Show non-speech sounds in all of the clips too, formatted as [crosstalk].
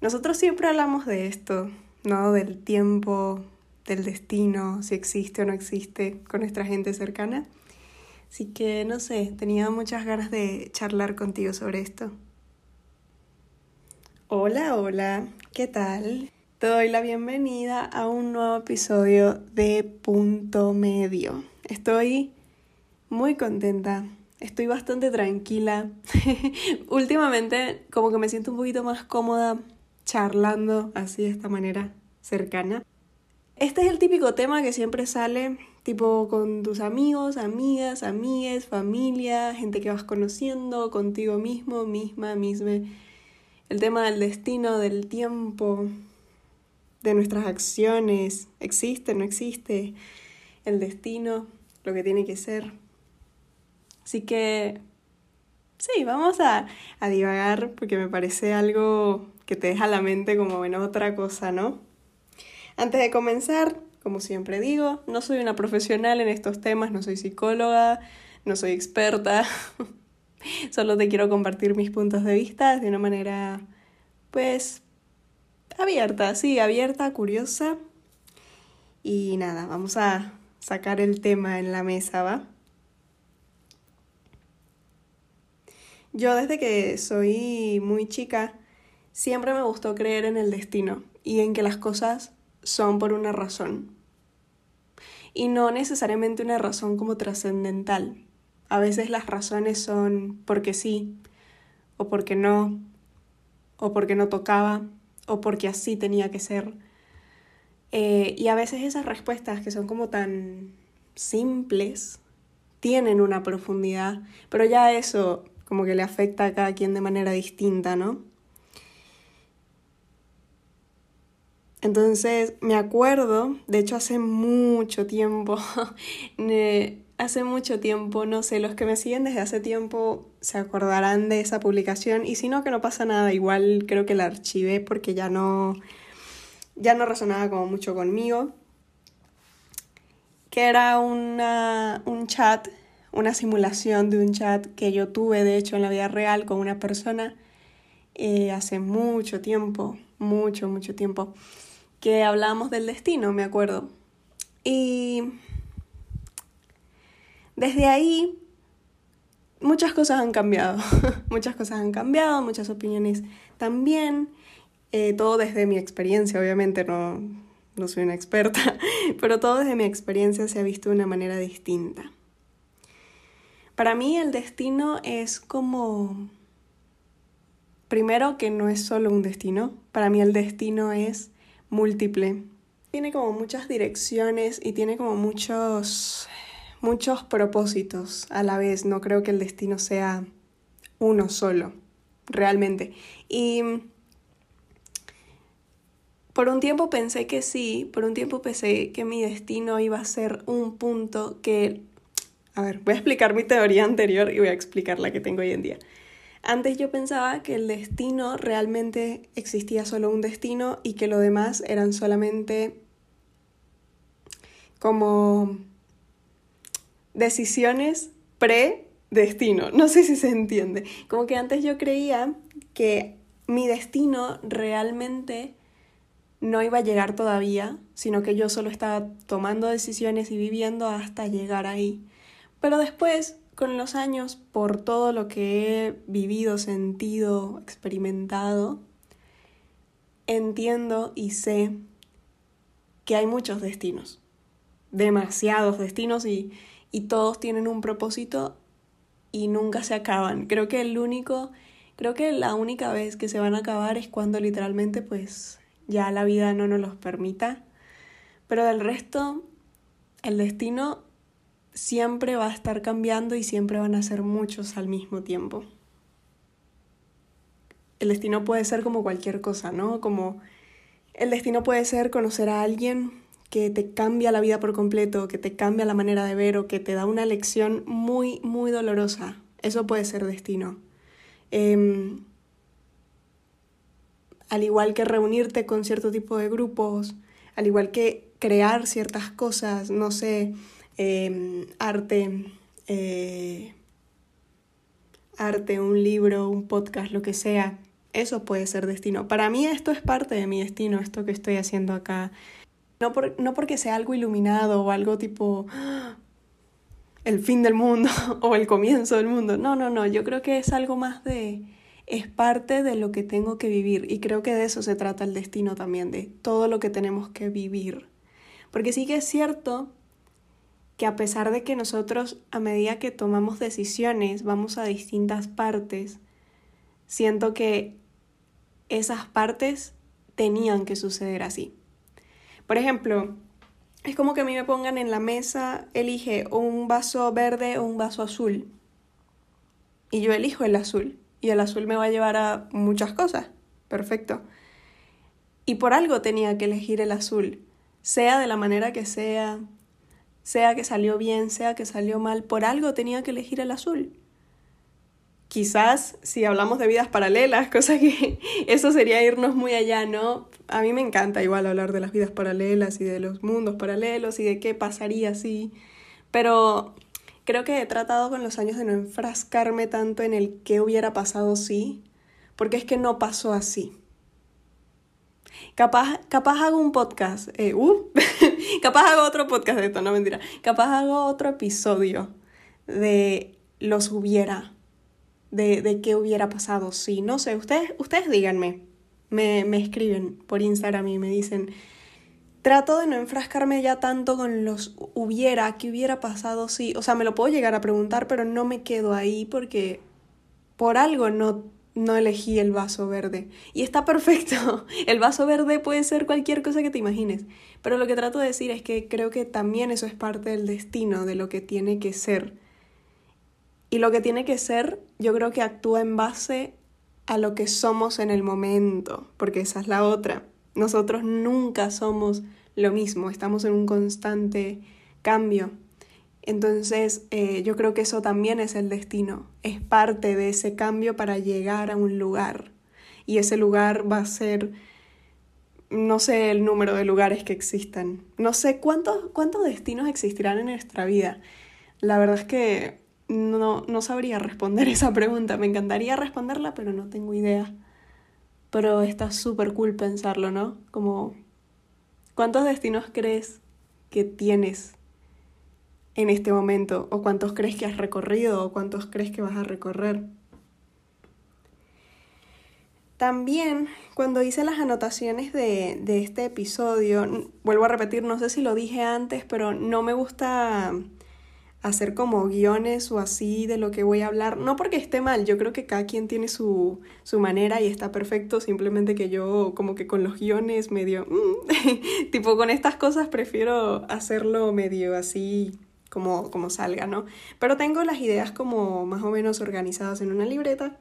Nosotros siempre hablamos de esto, ¿no? Del tiempo, del destino, si existe o no existe con nuestra gente cercana. Así que no sé, tenía muchas ganas de charlar contigo sobre esto. Hola, hola, ¿qué tal? Te doy la bienvenida a un nuevo episodio de Punto Medio. Estoy muy contenta, estoy bastante tranquila. [laughs] Últimamente como que me siento un poquito más cómoda charlando así de esta manera cercana. Este es el típico tema que siempre sale, tipo con tus amigos, amigas, amigues, familia, gente que vas conociendo, contigo mismo, misma, misma. El tema del destino, del tiempo, de nuestras acciones, existe, no existe, el destino, lo que tiene que ser. Así que, sí, vamos a, a divagar porque me parece algo que te deja la mente como en otra cosa, ¿no? Antes de comenzar, como siempre digo, no soy una profesional en estos temas, no soy psicóloga, no soy experta, [laughs] solo te quiero compartir mis puntos de vista de una manera, pues, abierta, sí, abierta, curiosa. Y nada, vamos a sacar el tema en la mesa, ¿va? Yo desde que soy muy chica Siempre me gustó creer en el destino y en que las cosas son por una razón. Y no necesariamente una razón como trascendental. A veces las razones son porque sí, o porque no, o porque no tocaba, o porque así tenía que ser. Eh, y a veces esas respuestas que son como tan simples tienen una profundidad, pero ya eso como que le afecta a cada quien de manera distinta, ¿no? Entonces me acuerdo, de hecho hace mucho tiempo, [laughs] hace mucho tiempo, no sé, los que me siguen desde hace tiempo se acordarán de esa publicación y si no, que no pasa nada, igual creo que la archivé porque ya no, ya no resonaba como mucho conmigo, que era una, un chat, una simulación de un chat que yo tuve de hecho en la vida real con una persona eh, hace mucho tiempo, mucho, mucho tiempo que hablábamos del destino, me acuerdo. Y desde ahí muchas cosas han cambiado, [laughs] muchas cosas han cambiado, muchas opiniones también, eh, todo desde mi experiencia, obviamente no, no soy una experta, [laughs] pero todo desde mi experiencia se ha visto de una manera distinta. Para mí el destino es como, primero que no es solo un destino, para mí el destino es múltiple. Tiene como muchas direcciones y tiene como muchos, muchos propósitos a la vez. No creo que el destino sea uno solo, realmente. Y por un tiempo pensé que sí, por un tiempo pensé que mi destino iba a ser un punto que... A ver, voy a explicar mi teoría anterior y voy a explicar la que tengo hoy en día. Antes yo pensaba que el destino realmente existía solo un destino y que lo demás eran solamente como decisiones pre-destino. No sé si se entiende. Como que antes yo creía que mi destino realmente no iba a llegar todavía, sino que yo solo estaba tomando decisiones y viviendo hasta llegar ahí. Pero después con los años, por todo lo que he vivido, sentido, experimentado, entiendo y sé que hay muchos destinos, demasiados destinos y, y todos tienen un propósito y nunca se acaban. Creo que el único, creo que la única vez que se van a acabar es cuando literalmente pues ya la vida no nos los permita. Pero del resto, el destino siempre va a estar cambiando y siempre van a ser muchos al mismo tiempo. El destino puede ser como cualquier cosa, ¿no? Como el destino puede ser conocer a alguien que te cambia la vida por completo, que te cambia la manera de ver o que te da una lección muy, muy dolorosa. Eso puede ser destino. Em, al igual que reunirte con cierto tipo de grupos, al igual que crear ciertas cosas, no sé, Em, arte, eh, arte, un libro, un podcast, lo que sea, eso puede ser destino. Para mí esto es parte de mi destino, esto que estoy haciendo acá. No, por, no porque sea algo iluminado o algo tipo ¡ah! el fin del mundo [laughs] o el comienzo del mundo. No, no, no, yo creo que es algo más de... es parte de lo que tengo que vivir y creo que de eso se trata el destino también, de todo lo que tenemos que vivir. Porque sí que es cierto que a pesar de que nosotros a medida que tomamos decisiones vamos a distintas partes, siento que esas partes tenían que suceder así. Por ejemplo, es como que a mí me pongan en la mesa, elige un vaso verde o un vaso azul. Y yo elijo el azul. Y el azul me va a llevar a muchas cosas. Perfecto. Y por algo tenía que elegir el azul. Sea de la manera que sea, sea que salió bien, sea que salió mal, por algo tenía que elegir el azul. Quizás si hablamos de vidas paralelas, [laughs] cosa que eso sería irnos muy allá, ¿no? A mí me encanta igual hablar de las vidas paralelas y de los mundos paralelos y de qué pasaría si, pero creo que he tratado con los años de no enfrascarme tanto en el qué hubiera pasado si, porque es que no pasó así. Capaz, capaz hago un podcast, eh, uh, [laughs] capaz hago otro podcast de esto, no mentira. Capaz hago otro episodio de los hubiera, de, de qué hubiera pasado si, no sé, ustedes, ustedes díganme, me, me escriben por Instagram y me dicen, trato de no enfrascarme ya tanto con los hubiera, qué hubiera pasado si, o sea, me lo puedo llegar a preguntar, pero no me quedo ahí porque por algo no no elegí el vaso verde. Y está perfecto. [laughs] El vaso verde puede ser cualquier cosa que te imagines. Pero lo que trato de decir es que creo que también eso es parte del destino, de lo que tiene que ser. Y lo que tiene que ser, yo creo que actúa en base a lo que somos en el momento, porque esa es la otra. Nosotros nunca somos lo mismo, estamos en un constante cambio. Entonces, eh, yo creo que eso también es el destino, es parte de ese cambio para llegar a un lugar. Y ese lugar va a ser, no sé el número de lugares que existan, no sé cuántos, cuántos destinos existirán en nuestra vida. La verdad es que no, no sabría responder [laughs] esa pregunta, me encantaría responderla, pero no tengo idea. Pero está súper cool pensarlo, ¿no? Como, ¿cuántos destinos crees que tienes en este momento? ¿O cuántos crees que has recorrido? ¿O cuántos crees que vas a recorrer? También cuando hice las anotaciones de, de, este episodio, vuelvo a repetir, no sé si lo dije antes, pero no me gusta hacer como guiones o así de lo que voy a hablar. No porque esté mal, yo creo que cada quien tiene su, su manera y está perfecto, simplemente que yo como que con los guiones medio... Mm, [laughs] tipo con estas cosas prefiero hacerlo medio así como, como salga, ¿no? Pero tengo las ideas como más o menos organizadas en una libreta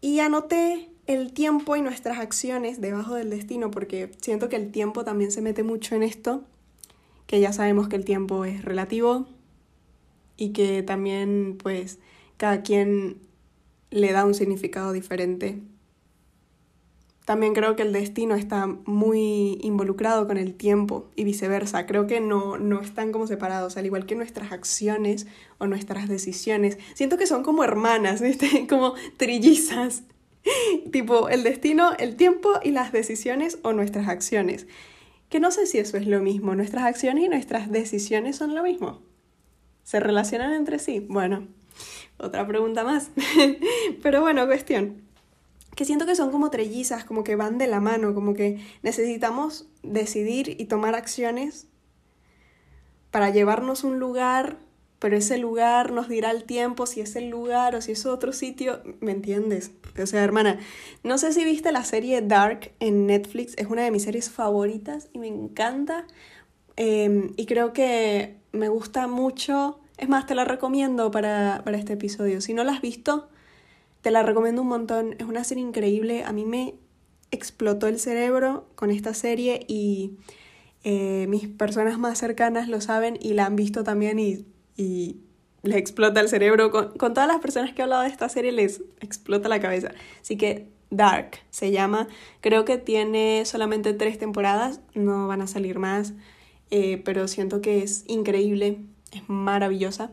y anoté el tiempo y nuestras acciones debajo del destino porque siento que el tiempo también se mete mucho en esto, que ya sabemos que el tiempo es relativo y que también pues cada quien le da un significado diferente también creo que el destino está muy involucrado con el tiempo y viceversa. Creo que no, no están como separados, al igual que nuestras acciones o nuestras decisiones. Siento que son como hermanas, ¿viste? [laughs] Como trillizas. [laughs] tipo el destino, el tiempo y las decisiones o nuestras acciones. Que no sé si eso es lo mismo. Nuestras acciones y nuestras decisiones son lo mismo. ¿Se relacionan entre sí? Bueno, otra pregunta más. [laughs] Pero bueno, cuestión que siento que son como trellizas, como que van de la mano, como que necesitamos decidir y tomar acciones para llevarnos un lugar, pero ese lugar nos dirá el tiempo si es el lugar o si es otro sitio, ¿me entiendes? O sea, hermana, no sé si viste la serie Dark en Netflix, es una de mis series favoritas y me encanta. Em, y creo que me gusta mucho, es más, te la recomiendo para, para este episodio. Si no la has visto, te la recomiendo un montón, es una serie increíble, a mí me explotó el cerebro con esta serie y eh, mis personas más cercanas lo saben y la han visto también y, y les explota el cerebro. Con, con todas las personas que he hablado de esta serie les explota la cabeza. Así que Dark se llama, creo que tiene solamente tres temporadas, no van a salir más, eh, pero siento que es increíble, es maravillosa.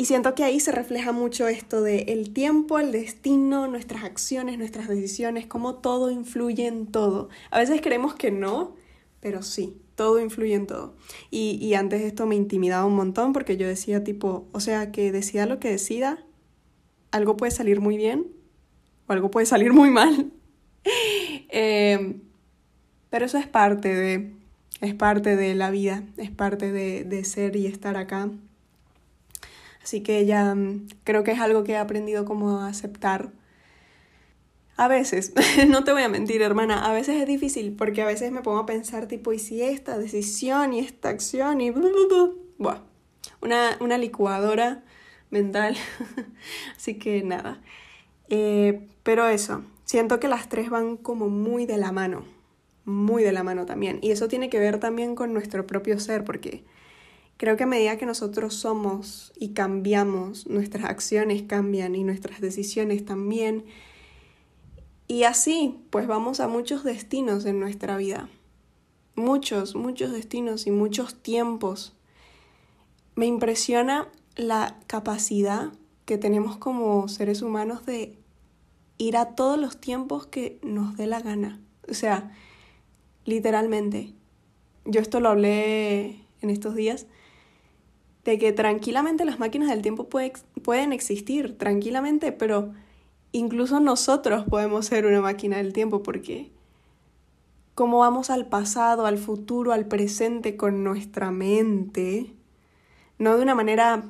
Y siento que ahí se refleja mucho esto de el tiempo, el destino, nuestras acciones, nuestras decisiones, cómo todo influye en todo. A veces creemos que no, pero sí, todo influye en todo. Y, y antes esto me intimidaba un montón porque yo decía tipo, o sea, que decida lo que decida, algo puede salir muy bien o algo puede salir muy mal. [laughs] Em, pero eso es parte de, es parte de la vida, es parte de, de ser y estar acá. Así que ya mm, creo que es algo que he aprendido como a aceptar. A veces, [laughs] no te voy a mentir, hermana, a veces es difícil porque a veces me pongo a pensar tipo, ¿y si esta decisión y esta acción y... Buah, una, una licuadora mental. [laughs] Así que nada. Eh, pero eso, siento que las tres van como muy de la mano, muy de la mano también. Y eso tiene que ver también con nuestro propio ser, porque Creo que a medida que nosotros somos y cambiamos, nuestras acciones cambian y nuestras decisiones también. Y así, pues vamos a muchos destinos en nuestra vida. Muchos, muchos destinos y muchos tiempos. Me impresiona la capacidad que tenemos como seres humanos de ir a todos los tiempos que nos dé la gana. O sea, literalmente. Yo esto lo hablé en estos días de que tranquilamente las máquinas del tiempo pueden existir, tranquilamente, pero incluso nosotros podemos ser una máquina del tiempo porque cómo vamos al pasado, al futuro, al presente con nuestra mente, no de una manera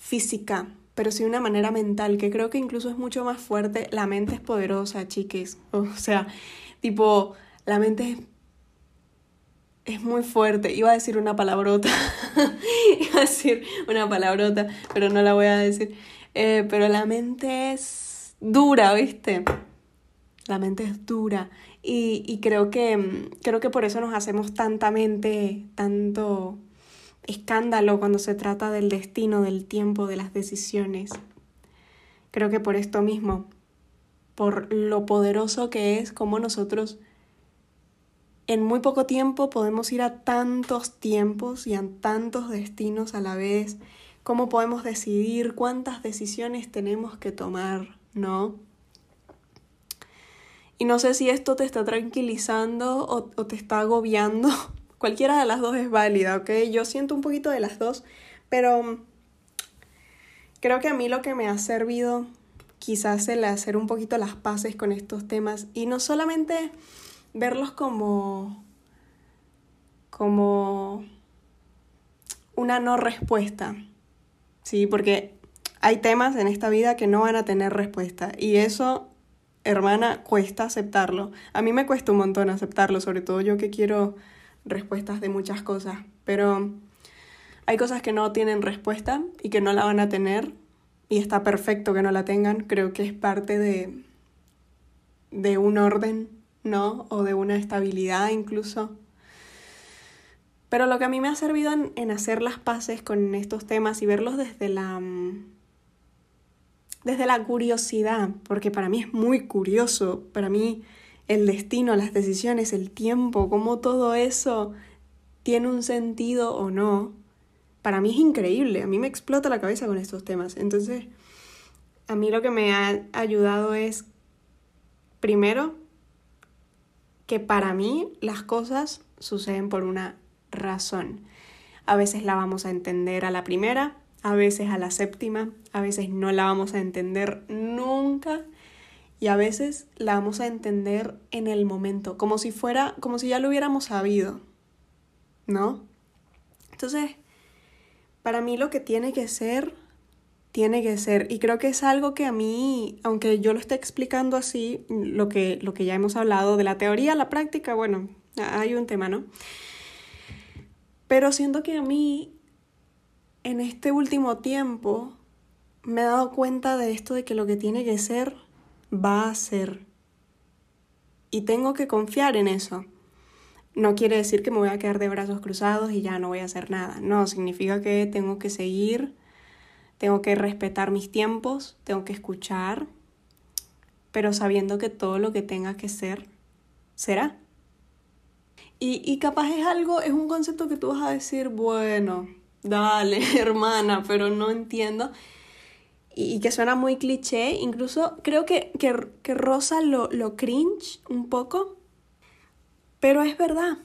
física, pero sí de una manera mental, que creo que incluso es mucho más fuerte. La mente es poderosa, chiques. O sea, tipo, la mente es es muy fuerte. Iba a decir una palabrota. [laughs] Iba a decir una palabrota, pero no la voy a decir. Eh, pero la mente es dura, ¿viste? La mente es dura. Y, y creo, que, creo que por eso nos hacemos tanta mente, tanto escándalo cuando se trata del destino, del tiempo, de las decisiones. Creo que por esto mismo, por lo poderoso que es, como nosotros en muy poco tiempo podemos ir a tantos tiempos y a tantos destinos a la vez. ¿Cómo podemos decidir cuántas decisiones tenemos que tomar, no? Y no sé si esto te está tranquilizando o, te está agobiando. [laughs] Cualquiera de las dos es válida, ¿ok? Yo siento un poquito de las dos, pero creo que a mí lo que me ha servido quizás el hacer un poquito las paces con estos temas y no solamente verlos como, como una no respuesta, ¿sí? Porque hay temas en esta vida que no van a tener respuesta y eso, hermana, cuesta aceptarlo. A mí me cuesta un montón aceptarlo, sobre todo yo que quiero respuestas de muchas cosas, pero hay cosas que no tienen respuesta y que no la van a tener y está perfecto que no la tengan, creo que es parte de, de un orden ¿no? O de una estabilidad incluso. Pero lo que a mí me ha servido en, hacer las paces con estos temas y verlos desde la, mm, desde la curiosidad, porque para mí es muy curioso, para mí el destino, las decisiones, el tiempo, cómo todo eso tiene un sentido o no, para mí es increíble, a mí me explota la cabeza con estos temas. Entonces, a mí lo que me ha ayudado es, primero, que para mí las cosas suceden por una razón. A veces la vamos a entender a la primera, a veces a la séptima, a veces no la vamos a entender nunca y a veces la vamos a entender en el momento, como si fuera, como si ya lo hubiéramos sabido, ¿no? Entonces, para mí lo que tiene que ser tiene que ser. Y creo que es algo que a mí, aunque yo lo esté explicando así, lo que, lo que ya hemos hablado de la teoría, la práctica, bueno, hay un tema, ¿no? Pero siento que a mí, en este último tiempo, me he dado cuenta de esto de que lo que tiene que ser, va a ser. Y tengo que confiar en eso. No quiere decir que me voy a quedar de brazos cruzados y ya no voy a hacer nada. No, significa que tengo que seguir tengo que respetar mis tiempos, tengo que escuchar, pero sabiendo que todo lo que tenga que ser, será. Y, y capaz es algo, es un concepto que tú vas a decir, bueno, dale, [laughs] hermana, pero no entiendo. Y, que suena muy cliché, incluso creo que, que, que rosa lo, lo cringe un poco, pero es verdad.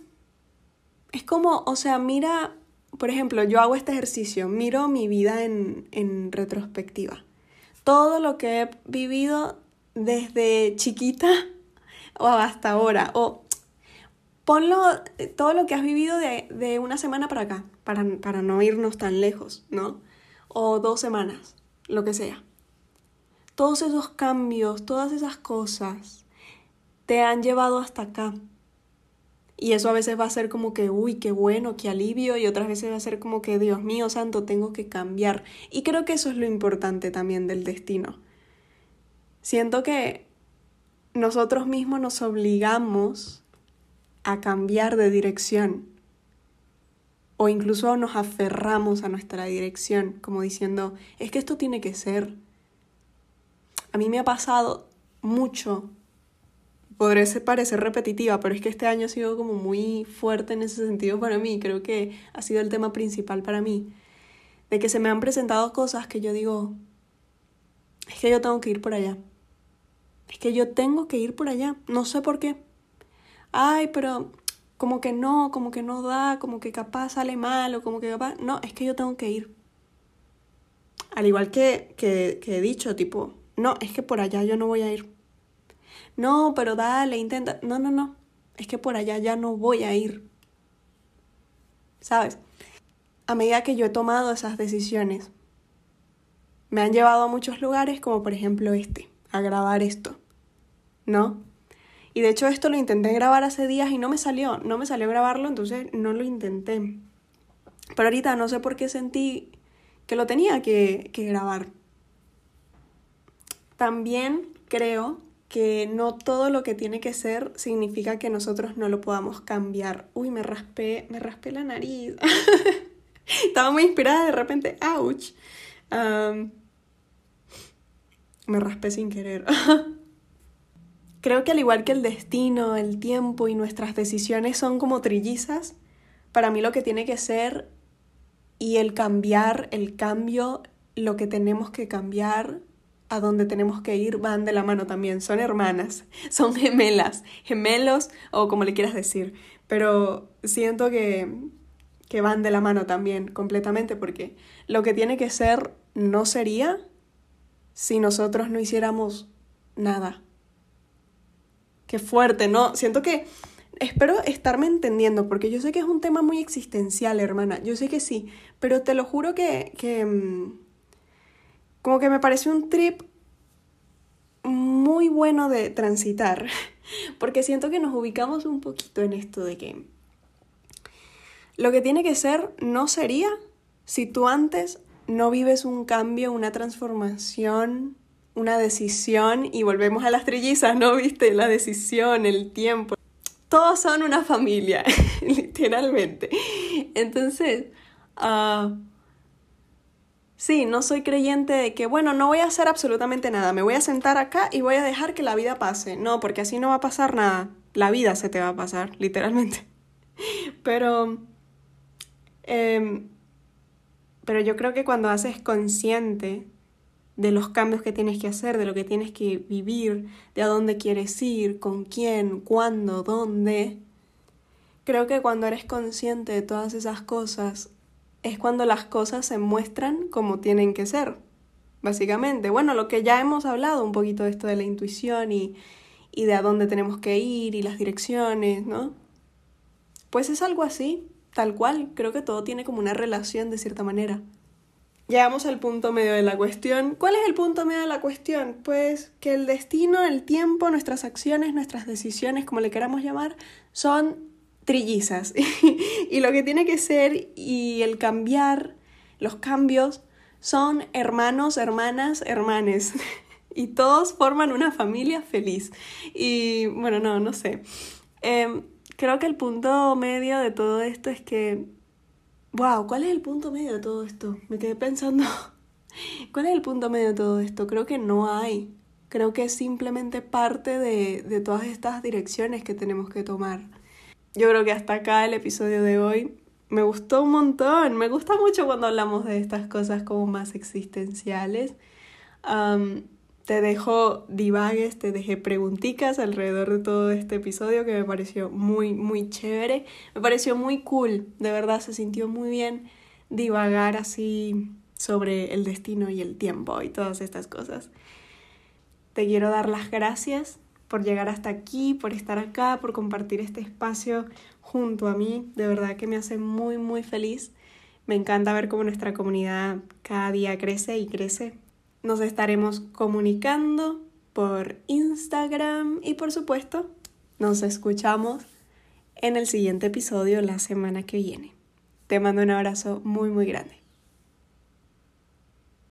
Es como, o sea, mira, por ejemplo, yo hago este ejercicio, miro mi vida en, en retrospectiva. Todo lo que he vivido desde chiquita [laughs] o hasta ahora, o ponlo todo lo que has vivido de, de una semana para acá, para, para no irnos tan lejos, ¿no? O dos semanas, lo que sea. Todos esos cambios, todas esas cosas te han llevado hasta acá. Y eso a veces va a ser como que, uy, qué bueno, qué alivio, y otras veces va a ser como que, Dios mío, santo, tengo que cambiar. Y creo que eso es lo importante también del destino. Siento que nosotros mismos nos obligamos a cambiar de dirección o incluso nos aferramos a nuestra dirección, como diciendo, es que esto tiene que ser. A mí me ha pasado mucho podré parecer repetitiva, pero es que este año ha sido como muy fuerte en ese sentido para mí. Creo que ha sido el tema principal para mí. De que se me han presentado cosas que yo digo, es que yo tengo que ir por allá. Es que yo tengo que ir por allá. No sé por qué. Ay, pero como que no, como que no da, como que capaz sale mal o como que capaz... No, es que yo tengo que ir. Al igual que, que, que he dicho, tipo, no, es que por allá yo no voy a ir no, pero dale, intenta. No, no, no. Es que por allá ya no voy a ir. ¿Sabes? A medida que yo he tomado esas decisiones, me han llevado a muchos lugares, como por ejemplo este, a grabar esto. ¿No? Y de hecho esto lo intenté grabar hace días y no me salió, no me salió grabarlo, entonces no lo intenté. Pero ahorita no sé por qué sentí que lo tenía que, que grabar. También creo que no todo lo que tiene que ser significa que nosotros no lo podamos cambiar. Uy, me raspé, me raspé la nariz. [laughs] Estaba muy inspirada de repente, ouch. me raspé sin querer. [laughs] Creo que al igual que el destino, el tiempo y nuestras decisiones son como trillizas, para mí lo que tiene que ser y el cambiar, el cambio, lo que tenemos que cambiar a donde tenemos que ir van de la mano también, son hermanas, [laughs] son gemelas, gemelos o como le quieras decir, pero siento que, que van de la mano también completamente porque lo que tiene que ser no sería si nosotros no hiciéramos nada. Qué fuerte, ¿no? Siento que espero estarme entendiendo, porque yo sé que es un tema muy existencial, hermana. Yo sé que sí, pero te lo juro que, que, mm, como que me parece un trip muy bueno de transitar, [laughs] porque siento que nos ubicamos un poquito en esto de que lo que tiene que ser no sería si tú antes no vives un cambio, una transformación, una decisión y volvemos a las trillizas, ¿no? [laughs] ¿Viste? La decisión, el tiempo. Todos son una familia, [laughs] literalmente. Entonces, uh, Sí, no soy creyente de que, bueno, no voy a hacer absolutamente nada, me voy a sentar acá y voy a dejar que la vida pase. No, porque así no va a pasar nada. La vida se te va a pasar, [laughs] literalmente. Pero... Em, pero yo creo que cuando haces consciente de los cambios que tienes que hacer, de lo que tienes que vivir, de a dónde quieres ir, con quién, cuándo, dónde, creo que cuando eres consciente de todas esas cosas, es cuando las cosas se muestran como tienen que ser, básicamente. Bueno, lo que ya hemos hablado un poquito de esto de la intuición y, y de a dónde tenemos que ir y las direcciones, ¿no? Pues es algo así, tal cual. Creo que todo tiene como una relación de cierta manera. Llegamos al punto medio de la cuestión. ¿Cuál es el punto medio de la cuestión? Pues que el destino, el tiempo, nuestras acciones, nuestras decisiones, como le queramos llamar, son trillizas. [laughs] y lo que tiene que ser y el cambiar, los cambios, son hermanos, hermanas, hermanes. [laughs] y todos forman una familia feliz. Y bueno, no, no sé. Em, creo que el punto medio de todo esto es que... Wow, ¿cuál es el punto medio de todo esto? Me quedé pensando. [laughs] ¿Cuál es el punto medio de todo esto? Creo que no hay. Creo que es simplemente parte de, de todas estas direcciones que tenemos que tomar. Yo creo que hasta acá el episodio de hoy. me gustó un montón. Me gusta mucho cuando hablamos de estas cosas como más existenciales. te dejo divagues, te dejé preguntitas alrededor de todo este episodio que me pareció muy, muy chévere. Me pareció muy cool, de verdad se sintió muy bien divagar así sobre el destino y el tiempo y todas estas cosas. Te quiero dar las gracias por llegar hasta aquí, por estar acá, por compartir este espacio junto a mí. De verdad que me hace muy, muy feliz. Me encanta ver cómo nuestra comunidad cada día crece y crece. Nos estaremos comunicando por Instagram y por supuesto nos escuchamos en el siguiente episodio la semana que viene. Te mando un abrazo muy, muy grande.